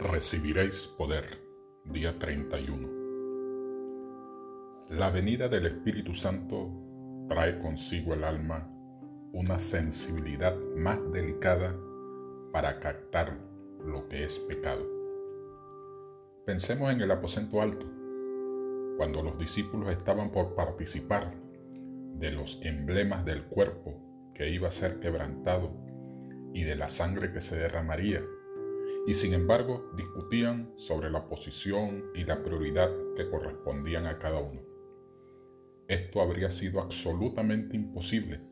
Recibiréis poder, día 31. La venida del Espíritu Santo trae consigo el alma una sensibilidad más delicada para captar lo que es pecado. Pensemos en el aposento alto, cuando los discípulos estaban por participar de los emblemas del cuerpo que iba a ser quebrantado y de la sangre que se derramaría y sin embargo discutían sobre la posición y la prioridad que correspondían a cada uno. Esto habría sido absolutamente imposible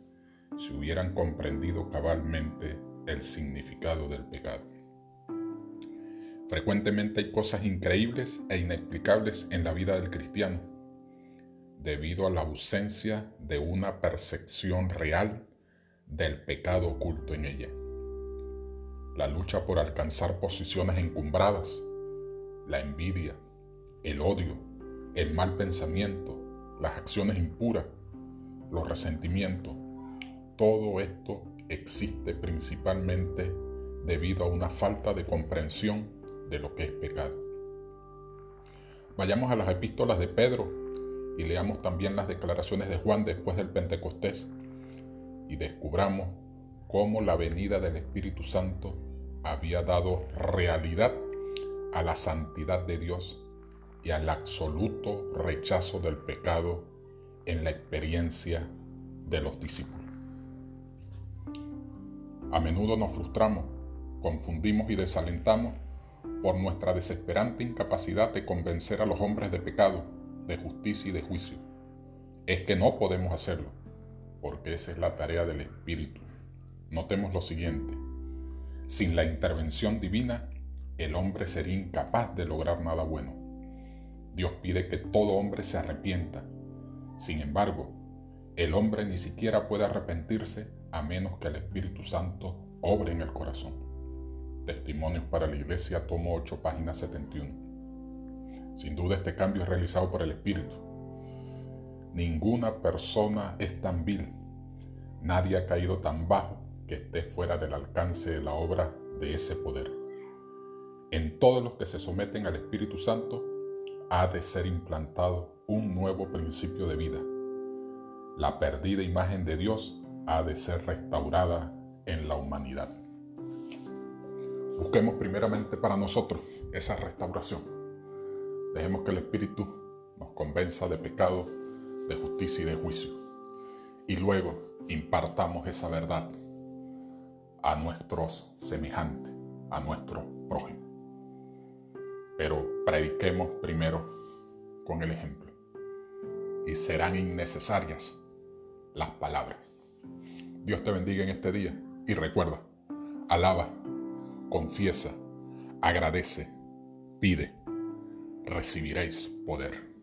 si hubieran comprendido cabalmente el significado del pecado. Frecuentemente hay cosas increíbles e inexplicables en la vida del cristiano, debido a la ausencia de una percepción real del pecado oculto en ella la lucha por alcanzar posiciones encumbradas, la envidia, el odio, el mal pensamiento, las acciones impuras, los resentimientos, todo esto existe principalmente debido a una falta de comprensión de lo que es pecado. Vayamos a las epístolas de Pedro y leamos también las declaraciones de Juan después del Pentecostés y descubramos cómo la venida del Espíritu Santo había dado realidad a la santidad de Dios y al absoluto rechazo del pecado en la experiencia de los discípulos. A menudo nos frustramos, confundimos y desalentamos por nuestra desesperante incapacidad de convencer a los hombres de pecado, de justicia y de juicio. Es que no podemos hacerlo, porque esa es la tarea del Espíritu. Notemos lo siguiente. Sin la intervención divina, el hombre sería incapaz de lograr nada bueno. Dios pide que todo hombre se arrepienta. Sin embargo, el hombre ni siquiera puede arrepentirse a menos que el Espíritu Santo obre en el corazón. Testimonios para la Iglesia, tomo 8, página 71. Sin duda este cambio es realizado por el Espíritu. Ninguna persona es tan vil, nadie ha caído tan bajo que esté fuera del alcance de la obra de ese poder. En todos los que se someten al Espíritu Santo ha de ser implantado un nuevo principio de vida. La perdida imagen de Dios ha de ser restaurada en la humanidad. Busquemos primeramente para nosotros esa restauración. Dejemos que el Espíritu nos convenza de pecado, de justicia y de juicio. Y luego impartamos esa verdad a nuestros semejantes, a nuestro prójimo. Pero prediquemos primero con el ejemplo. Y serán innecesarias las palabras. Dios te bendiga en este día y recuerda, alaba, confiesa, agradece, pide, recibiréis poder.